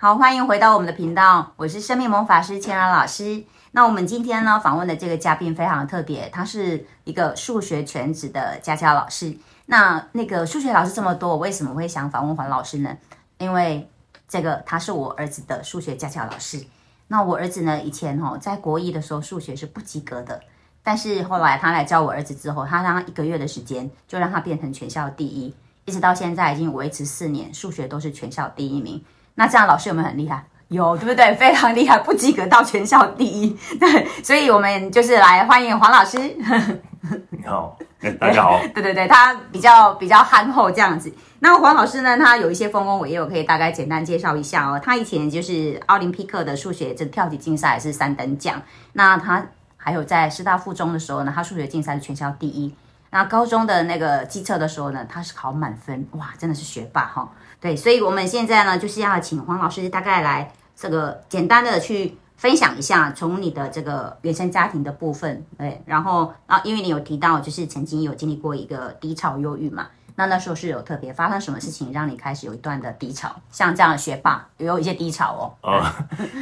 好，欢迎回到我们的频道，我是生命魔法师千然老师。那我们今天呢访问的这个嘉宾非常特别，他是一个数学全职的家教老师。那那个数学老师这么多，我为什么会想访问黄老师呢？因为这个他是我儿子的数学家教老师。那我儿子呢以前哦在国一的时候数学是不及格的，但是后来他来教我儿子之后，他让他一个月的时间就让他变成全校第一，一直到现在已经维持四年，数学都是全校第一名。那这样老师有没有很厉害？有，对不对？非常厉害，不及格到全校第一。对，所以我们就是来欢迎黄老师。你好，哎，大家好。对对对，他比较比较憨厚这样子。那黄老师呢，他有一些丰功伟业，我可以大概简单介绍一下哦。他以前就是奥林匹克的数学这跳级竞赛是三等奖。那他还有在师大附中的时候呢，他数学竞赛是全校第一。那高中的那个机测的时候呢，他是考满分，哇，真的是学霸哈。对，所以我们现在呢，就是要请黄老师大概来这个简单的去分享一下，从你的这个原生家庭的部分，对，然后啊，因为你有提到就是曾经有经历过一个低潮忧郁嘛，那那时候是有特别发生什么事情让你开始有一段的低潮？像这样的学霸也有一些低潮哦。呃，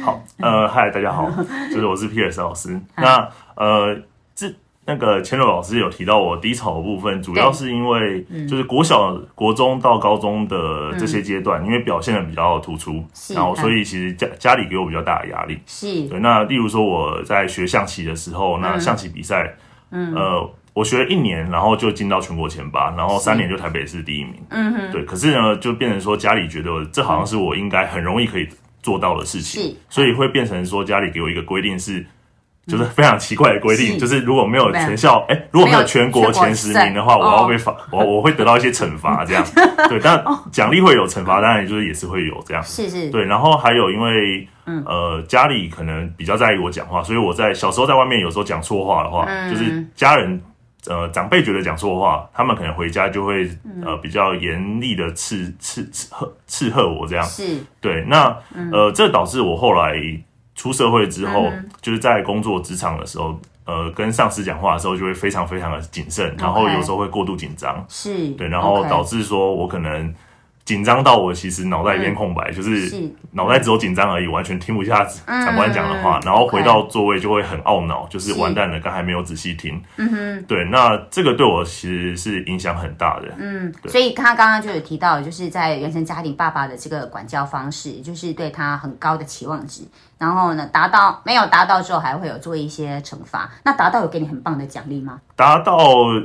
好，呃，嗨，大家好，就是我是 P.S 老师，那呃这。那个千柔老师有提到我低潮的部分，主要是因为就是国小、国中到高中的这些阶段，因为表现的比较突出，然后所以其实家家里给我比较大的压力。是，对。那例如说我在学象棋的时候，那象棋比赛，呃，我学了一年，然后就进到全国前八，然后三年就台北市第一名。嗯哼。对，可是呢，就变成说家里觉得这好像是我应该很容易可以做到的事情，所以会变成说家里给我一个规定是。就是非常奇怪的规定，就是如果没有全校，哎，如果没有全国前十名的话，我要被罚，我我会得到一些惩罚，这样。对，但奖励会有，惩罚当然就是也是会有这样。是是。对，然后还有因为，呃，家里可能比较在意我讲话，所以我在小时候在外面有时候讲错话的话，就是家人呃长辈觉得讲错话，他们可能回家就会呃比较严厉的斥斥斥喝斥喝我这样。是。对，那呃这导致我后来。出社会之后，就是在工作职场的时候，呃，跟上司讲话的时候就会非常非常的谨慎，然后有时候会过度紧张，是对，然后导致说我可能。紧张到我其实脑袋一片空白，就是脑袋只有紧张而已，完全听不下长官讲的话，然后回到座位就会很懊恼，就是完蛋了，刚才没有仔细听。嗯哼，对，那这个对我其实是影响很大的。嗯，所以他刚刚就有提到，就是在原生家庭爸爸的这个管教方式，就是对他很高的期望值，然后呢，达到没有达到之后，还会有做一些惩罚。那达到有给你很棒的奖励吗？达到，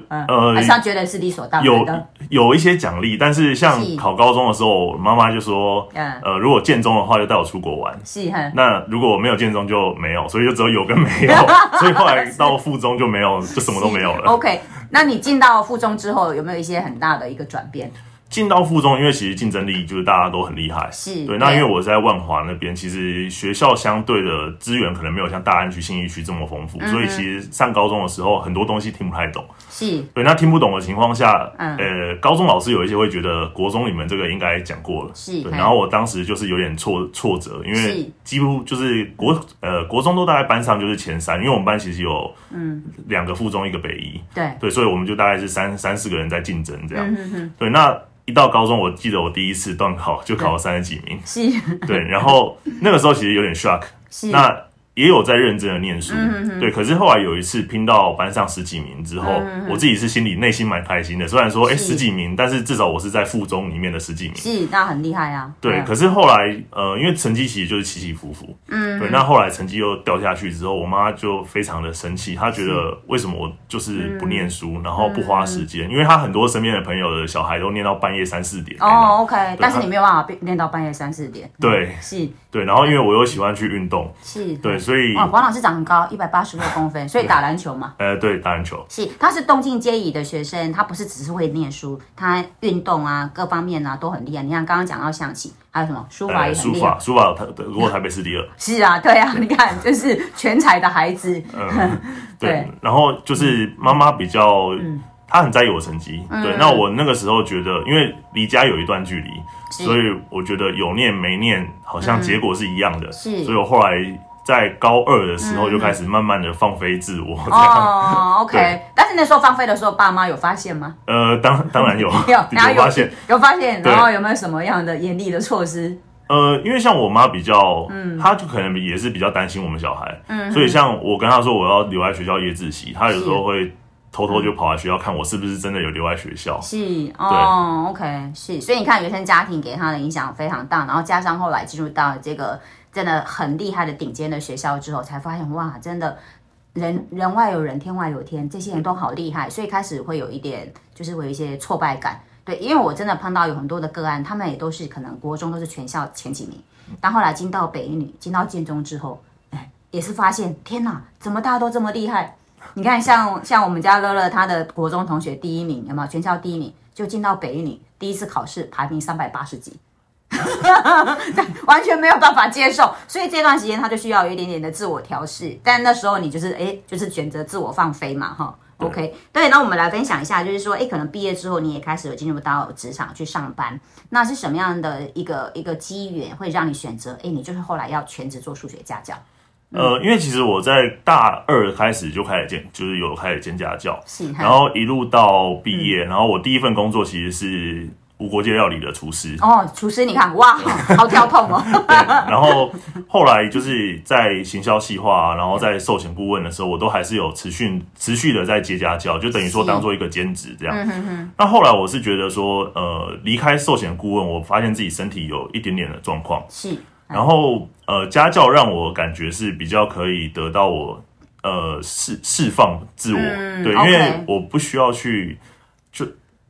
呃，还是觉得是理所当然的？有有一些奖励，但是像考高中的时候，妈妈就说，呃，如果建中的话，就带我出国玩。是哈。那如果我没有建中就没有，所以就只有有跟没有。所以后来到附中就没有，就什么都没有了。OK，那你进到附中之后，有没有一些很大的一个转变？进到附中，因为其实竞争力就是大家都很厉害，是对。那因为我在万华那边，其实学校相对的资源可能没有像大安区、信义区这么丰富，所以其实上高中的时候很多东西听不太懂。是对。那听不懂的情况下，呃，高中老师有一些会觉得国中你们这个应该讲过了，是。然后我当时就是有点挫挫折，因为几乎就是国呃国中都大概班上就是前三，因为我们班其实有嗯两个附中一个北一，对对，所以我们就大概是三三四个人在竞争这样。对，那。一到高中，我记得我第一次段考就考了三十几名，是，对，然后那个时候其实有点 shock，是，那。也有在认真的念书，对。可是后来有一次拼到班上十几名之后，我自己是心里内心蛮开心的。虽然说，哎，十几名，但是至少我是在附中里面的十几名，是，那很厉害啊。对。可是后来，呃，因为成绩其实就是起起伏伏，嗯，对。那后来成绩又掉下去之后，我妈就非常的生气，她觉得为什么我就是不念书，然后不花时间，因为她很多身边的朋友的小孩都念到半夜三四点。哦，OK。但是你没有办法念到半夜三四点。对，是。对，然后因为我又喜欢去运动，是对，所以哦，黄老师长很高，一百八十六公分，所以打篮球嘛。呃，对，打篮球。是，他是动静皆宜的学生，他不是只是会念书，他运动啊，各方面啊都很厉害。你看刚刚讲到象棋，还有什么书法也很厉害。书法，书法，他得过台北市第二。是啊，对啊，你看，就是全才的孩子。嗯，对。然后就是妈妈比较，她很在意我成绩。对，那我那个时候觉得，因为离家有一段距离。所以我觉得有念没念好像结果是一样的，是。所以我后来在高二的时候就开始慢慢的放飞自我。哦，OK。但是那时候放飞的时候，爸妈有发现吗？呃，当当然有，有，有发现，有发现。然后有没有什么样的严厉的措施？呃，因为像我妈比较，嗯，她就可能也是比较担心我们小孩，嗯，所以像我跟她说我要留在学校夜自习，她有时候会偷偷就跑来学校看我是不是真的有留在学校。是哦，OK，是，所以你看原生家庭给他的影响非常大，然后加上后来进入到这个真的很厉害的顶尖的学校之后，才发现哇，真的人人外有人，天外有天，这些人都好厉害，所以开始会有一点就是会有一些挫败感。对，因为我真的碰到有很多的个案，他们也都是可能国中都是全校前几名，但后来进到北一女、进到建中之后，哎，也是发现天哪，怎么大家都这么厉害？你看，像像我们家乐乐，他的国中同学第一名，有没有全校第一名？就进到北一女，第一次考试排名三百八十几，完全没有办法接受，所以这段时间他就需要有一点点的自我调试。但那时候你就是哎，就是选择自我放飞嘛，哈。OK，对，那我们来分享一下，就是说，哎，可能毕业之后你也开始有进入到职场去上班，那是什么样的一个一个机缘会让你选择？哎，你就是后来要全职做数学家教。呃，因为其实我在大二开始就开始兼，就是有开始兼家教，是，然后一路到毕业，然后我第一份工作其实是。无国界料理的厨师哦，厨师，你看哇，好跳痛哦。对，然后后来就是在行销细化，然后在寿险顾问的时候，我都还是有持续持续的在接家教，就等于说当做一个兼职这样。那后来我是觉得说，呃，离开寿险顾问，我发现自己身体有一点点的状况，是。然后呃，家教让我感觉是比较可以得到我呃释释放自我，对，因为我不需要去就。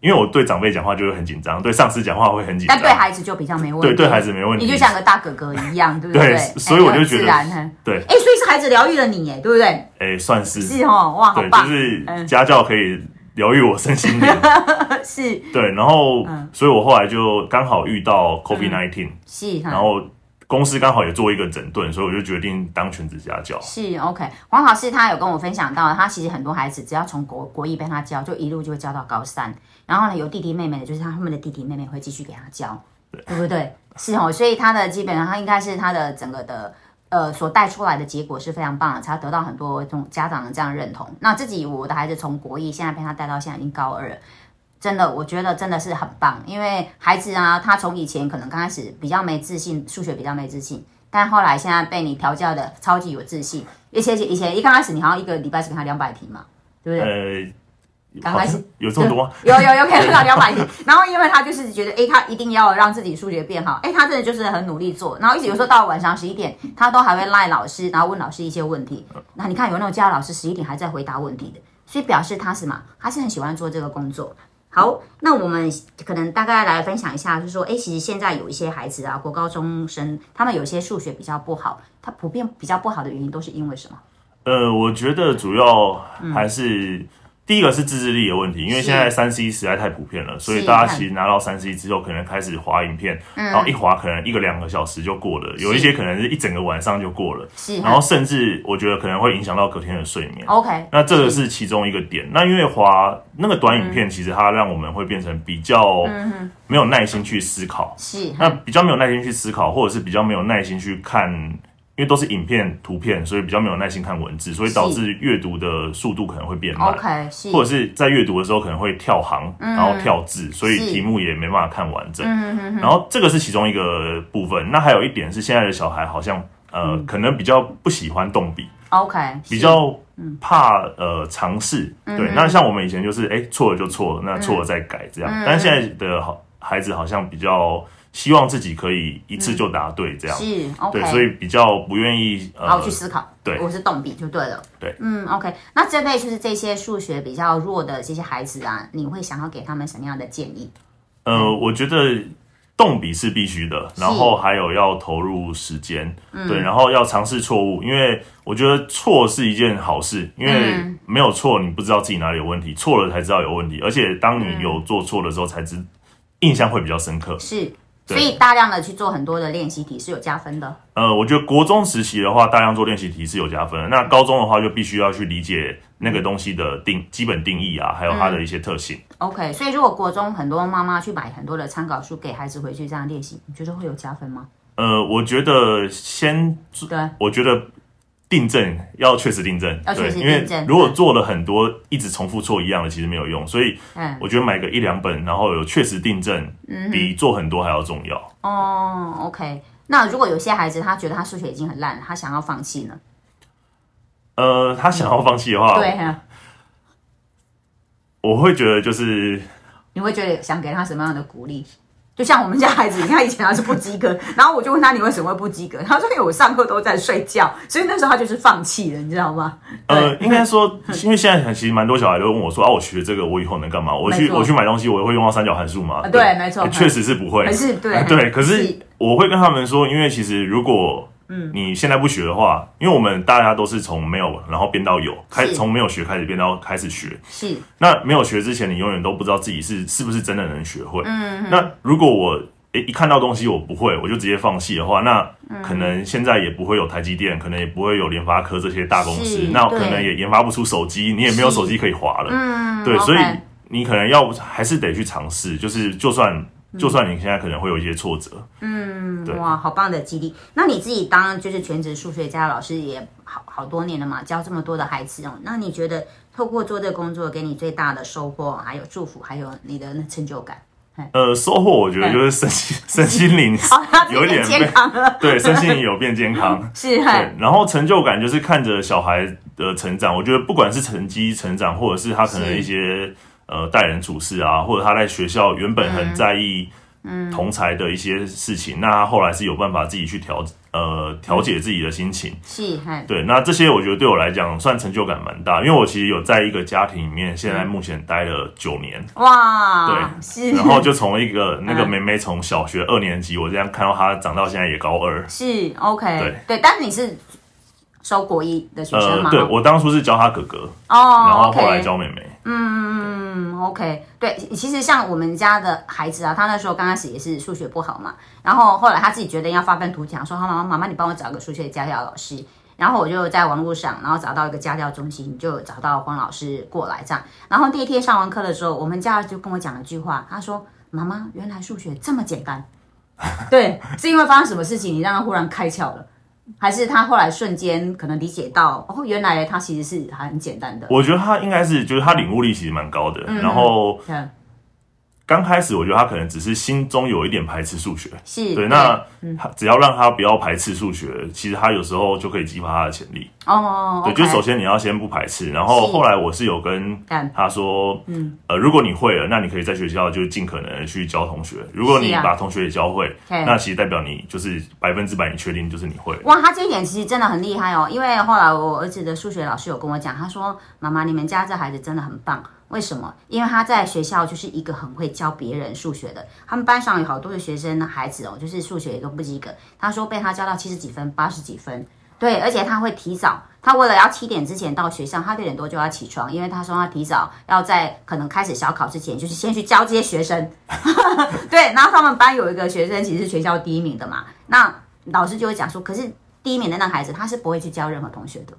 因为我对长辈讲话就会很紧张，对上司讲话会很紧张，但对孩子就比较没问题。对，对孩子没问题，你就像个大哥哥一样，对不对？所以我就觉得，对，哎，所以是孩子疗愈了你，哎，对不对？哎，算是是哦，哇，好棒！就是家教可以疗愈我身心灵，是，对。然后，所以我后来就刚好遇到 COVID nineteen，是，然后。公司刚好也做一个整顿，所以我就决定当全职家教。是 OK，黄老师他有跟我分享到，他其实很多孩子只要从国国一被他教，就一路就会教到高三。然后呢，有弟弟妹妹的，就是他后面的弟弟妹妹会继续给他教，对不对？是哦，所以他的基本上他应该是他的整个的呃所带出来的结果是非常棒的，才得到很多这种家长的这样认同。那自己我的孩子从国一现在被他带到现在已经高二。真的，我觉得真的是很棒，因为孩子啊，他从以前可能刚开始比较没自信，数学比较没自信，但后来现在被你调教的超级有自信。而且以前一刚开始，你好像一个礼拜只给他两百题嘛，对不对？呃，刚开始有这么多？有有有，给他两百题。然后因为他就是觉得，哎，他一定要让自己数学变好，哎，他真的就是很努力做。然后一直有时候到晚上十一点，他都还会赖老师，然后问老师一些问题。那你看有那种教老师十一点还在回答问题的，所以表示他什么？他是很喜欢做这个工作。好，那我们可能大概来分享一下，就是说，哎，其实现在有一些孩子啊，国高中生，他们有些数学比较不好，他普遍比较不好的原因都是因为什么？呃，我觉得主要还是。第一个是自制力的问题，因为现在三 C 实在太普遍了，所以大家其实拿到三 C 之后，可能开始滑影片，然后一滑可能一个两个小时就过了，有一些可能是一整个晚上就过了，然后甚至我觉得可能会影响到隔天的睡眠。OK，那这个是其中一个点。那因为滑那个短影片，其实它让我们会变成比较没有耐心去思考，是。那比较没有耐心去思考，或者是比较没有耐心去看。因为都是影片、图片，所以比较没有耐心看文字，所以导致阅读的速度可能会变慢。OK，或者是在阅读的时候可能会跳行，然后跳字，所以题目也没办法看完整。然后这个是其中一个部分。那还有一点是，现在的小孩好像呃，可能比较不喜欢动笔。OK，比较怕呃尝试。对，那像我们以前就是哎错了就错了，那错了再改这样。但是现在的好孩子好像比较。希望自己可以一次就答对，这样。是 OK，对，所以比较不愿意好去思考，对，我是动笔就对了，对，嗯，OK，那针对就是这些数学比较弱的这些孩子啊，你会想要给他们什么样的建议？呃，我觉得动笔是必须的，然后还有要投入时间，对，然后要尝试错误，因为我觉得错是一件好事，因为没有错你不知道自己哪里有问题，错了才知道有问题，而且当你有做错的时候，才知印象会比较深刻，是。所以大量的去做很多的练习题是有加分的。呃，我觉得国中时期的话，大量做练习题是有加分。那高中的话，就必须要去理解那个东西的定基本定义啊，还有它的一些特性。OK，所以如果国中很多妈妈去买很多的参考书给孩子回去这样练习，你觉得会有加分吗？呃，我觉得先对，我觉得。订正要确实订正，要确实因为订正如果做了很多一直重复错一样的，其实没有用。所以嗯我觉得买个一两本，然后有确实订正，比做很多还要重要。哦，OK。那如果有些孩子他觉得他数学已经很烂了，他想要放弃呢？呃，他想要放弃的话，对啊，我会觉得就是你会觉得想给他什么样的鼓励？就像我们家孩子，你看以前他是不及格，然后我就问他你为什么会不及格？他说因为我上课都在睡觉，所以那时候他就是放弃了，你知道吗？呃，应该说，因为现在其实蛮多小孩都问我说啊，我学这个我以后能干嘛？我去我去买东西，我会用到三角函数吗？对没错呃确实是不会，还是对呃对。可是是我会跟他们说，因为其实如果嗯。你现在不学的话，因为我们大家都是从没有然后变到有，开从没有学开始变到开始学。是。那没有学之前，你永远都不知道自己是是不是真的能学会。嗯，那如果我诶一看到东西我不会，我就直接放弃的话，那嗯。可能现在也不会有台积电，可能也不会有联发科这些大公司，那可能也研发不出手机，你也没有手机可以划了。嗯，对所以你可能要还是得去尝试，就是就算嗯就算你现在可能会有一些挫折，对。哇，好棒的激励！那你自己当就是全职数学家老师也好好多年了嘛，教这么多的孩子哦，那你觉得透过做这个工作，给你最大的收获，还有祝福，还有你的那成就感？呃，收获我觉得就是身心 身心灵 有一点变健康了，对身心灵有变健康。是对，然后成就感就是看着小孩的成长，我觉得不管是成绩成长，或者是他可能一些呃待人处事啊，或者他在学校原本嗯。很在意同才的一些事情，那他后来是有办法自己去调呃调节自己的心情。是，对，那这些我觉得对我来讲算成就感蛮大，因为我其实有在一个家庭里面，现在目前待了九年，哇，对是，然后就从一个那个嗯。妹妹从小学二年级，我这样看到她长到现在也高二。是 OK，对。对，但是你是收国一的学生吗？，呃对我当初是教他哥哥，哦，然后后来教妹妹。嗯，OK，对，其实像我们家的孩子啊，他那时候刚开始也是数学不好嘛，然后后来他自己决定要发愤图强，说：“好，妈妈，妈妈，你帮我找个数学家教老师。”然后我就在网络上，然后找到一个家教中心，就找到黄老师过来这样。然后第一天上完课的时候，我们家就跟我讲了一句话，他说：“妈妈，原来数学这么简单。”对，是因为发生什么事情，你让他忽然开窍了，还是他后来瞬间可能理解到，哦，原来他其实是很简单的。我觉得他应该是，就是他领悟力其实蛮高的。嗯然后对，刚开始，我觉得他可能只是心中有一点排斥数学。是，对，那她只要让他不要排斥数学，其实他有时候就可以激发他的潜力。哦，对就首先你要先不排斥，然后是后来我是有跟干他说，嗯，呃，如果你会了，那你可以在学校就尽可能去教同学。如果你把同学也教会，对那其实代表你就是百分之百你确定就是你会。哇，他这一点其实真的很厉害哦，因为后来我儿子的数学老师有跟我讲，他说：“妈妈，你们家这孩子真的很棒，为什么？因为他在学校就是一个很会教别人数学的，他们班上有好多的学生的孩子哦，就是数学也都不及格。他说被他教到七十几分、八十几分，对，而且他会提早，他为了要七点之前到学校，他六点多就要起床，因为他说他提早要在可能开始小考之前，就是先去交接学生。对，然后他们班有一个学生其实是全校第一名的嘛，那老师就会讲说，可是第一名的那孩子他是不会去教任何同学的，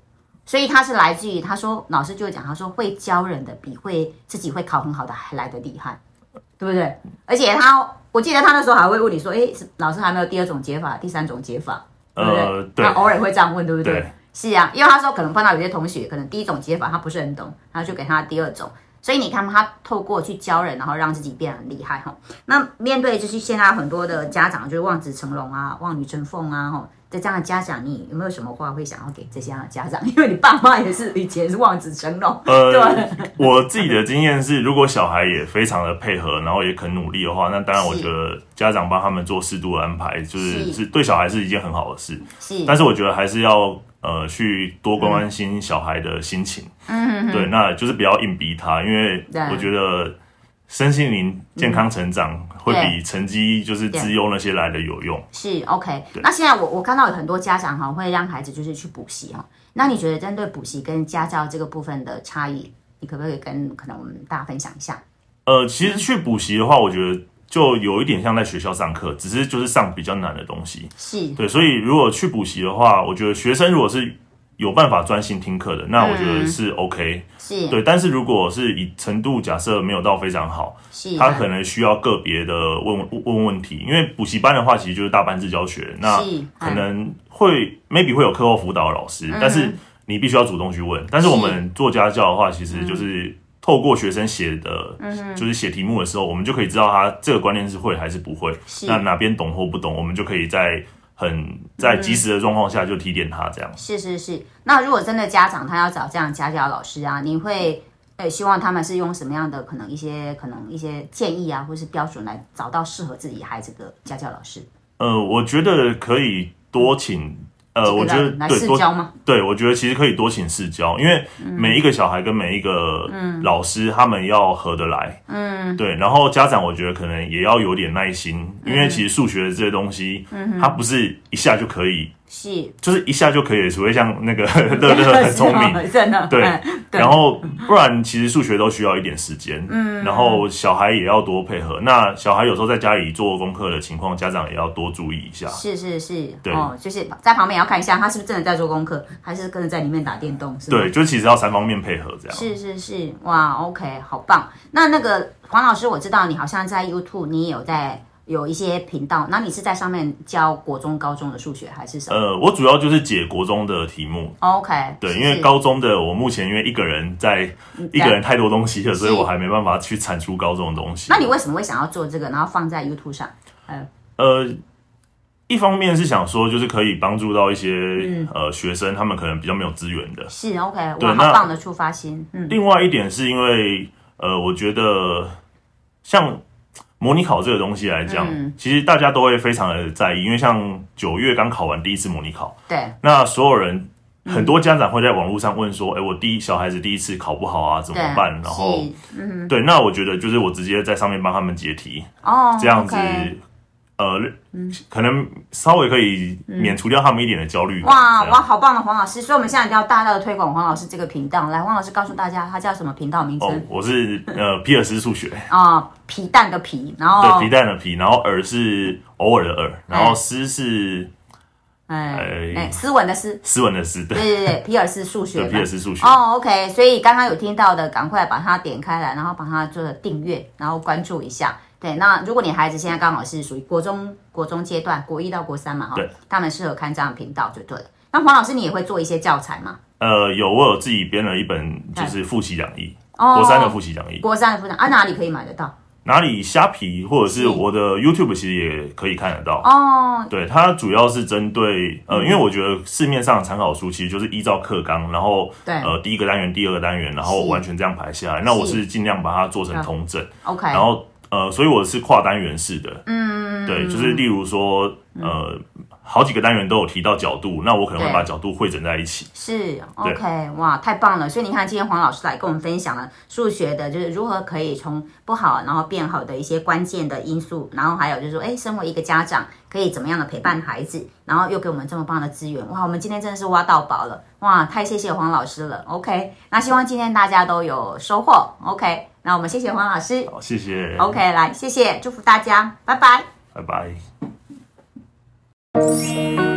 所以他是来自于他说老师就会讲，他说会教人的比会自己会考很好的还来的厉害，对不对？而且他我记得他那时候还会问你说，诶，老师还没有第二种解法、第三种解法，对不对？呃，对他，偶尔会这样问，对不对？对是啊，因为他说可能碰到有些同学，可能第一种解法他不是很懂，然后就给他第二种。所以你看，他透过去教人，然后让自己变得很厉害哈。那面对就是现在很多的家长，就是望子成龙啊、望女成凤啊，哈，在这样的家长，你有没有什么话会想要给这些样的家长？因为你爸妈也是以前是望子成龙，呃对，我自己的经验是，如果小孩也非常的配合，然后也肯努力的话，那当然我是觉得家长帮他们做适度的安排，就是是。是对小孩是一件很好的事。是，但是我觉得还是要呃去多关关心小孩的心情，嗯，对，那就是不要硬逼他，因为我觉得身心灵健康成长会比成绩就是资优那些来的有用。是 OK。那现在我我看到有很多家长哈会让孩子就是去补习哈，那你觉得针对补习跟家教这个部分的差异，你可不可以跟可能我们大家分享一下？呃，其实去补习的话，我觉得就有一点像在学校上课，只是就是上比较难的东西。是对，所以如果去补习的话，我觉得学生如果是有办法专心听课的，那我觉得是 OK。是，对，但是如果是以程度假设没有到非常好，是，他可能需要个别的问问问题，因为补习班的话其实就是大班制教学，那可能会 maybe 会有课后辅导老师，但是你必须要主动去问。但是我们做家教的话，其实就是透过学生写的，就是写题目的时候，我们就可以知道他这个观念是会还是不会，那哪边懂或不懂，我们就可以在。很在及时的状况下就提点他这样。是是是，那如果真的家长他要找这样家教老师啊，你会呃希望他们是用什么样的可能一些可能一些建议啊，或是标准来找到适合自己孩子的家教老师？呃，我觉得可以多请。呃，我觉得对多对，我觉得其实可以多请试教，因为每一个小孩跟每一个老师，他们要合得来，嗯，对。然后家长，我觉得可能也要有点耐心，因为其实数学的这些东西，嗯，它不是一下就可以。是，就是一下就可以，除非像那个 乐 乐很聪明，真的对。然后不然，其实数学都需要一点时间。嗯。然后小孩也要多配合。那小孩有时候在家里做功课的情况，家长也要多注意一下。是是是，对，就是在旁边也要看一下，他是不是真的在做功课，还是跟着在里面打电动？是对，就其实要三方面配合这样。是是是，哇，OK，好棒。那那个黄老师，我知道你好像在 YouTube，你也有在。有一些频道，那你是在上面教国中、高中的数学还是什么？呃，我主要就是解国中的题目。OK，对，因为高中的我目前因为一个人在，一个人太多东西了，所以我还没办法去产出高中的东西。那你为什么会想要做这个，然后放在 YouTube 上？呃，一方面是想说，就是可以帮助到一些呃学生，他们可能比较没有资源的。是 OK，对，好棒的出发心。嗯，另外一点是因为呃，我觉得像。模拟考这个东西来讲，其实大家都会非常的在意，因为像九月刚考完第一次模拟考，对，那所有人很多家长会在网络上问说：“哎，我第一小孩子第一次考不好啊，怎么办？”然后，对，那我觉得就是我直接在上面帮他们解题，哦，这样子。呃，可能稍微可以免除掉他们一点的焦虑。哇哇，好棒的黄老师！所以我们现在一定要大大的推广黄老师这个频道。来，黄老师告诉大家，他叫什么频道名称？我是呃 皮尔斯数学啊，皮蛋的皮，然后对皮蛋的皮，然后耳是偶尔的耳，然后斯是哎哎斯文的斯，斯文的斯，对对对，皮尔斯数学，皮尔斯数学。哦，OK，所以刚刚有听到的，赶快把它点开来，然后把它做订阅，然后关注一下。对，那如果你孩子现在刚好是属于国中国中阶段，国一到国三嘛，哈，他们适合看这样的频道就对了。那黄老师，你也会做一些教材吗？呃，有，我有自己编了一本，就是复习讲义，国三的复习讲义，国三的复习啊，哪里可以买得到？哪里虾皮或者是我的 YouTube 其实也可以看得到哦。对，它主要是针对呃，因为我觉得市面上的参考书其实就是依照课纲，然后对呃第一个单元、第二个单元，然后完全这样排下来。那我是尽量把它做成通整，OK，然后。呃，所以我是跨单元式的，嗯，对，就是例如说，呃，好几个单元都有提到角度，那我可能会把角度汇整在一起。是，OK，哇，太棒了！所以你看，今天黄老师来跟我们分享了数学的，就是如何可以从不好然后变好的一些关键的因素，然后还有就是说，哎，身为一个家长可以怎么样的陪伴孩子，然后又给我们这么棒的资源，哇，我们今天真的是挖到宝了，哇，太谢谢黄老师了，OK，那希望今天大家都有收获，OK。那我们谢谢黄老师，好，谢谢。OK，来，谢谢，祝福大家，拜拜，拜拜。thank you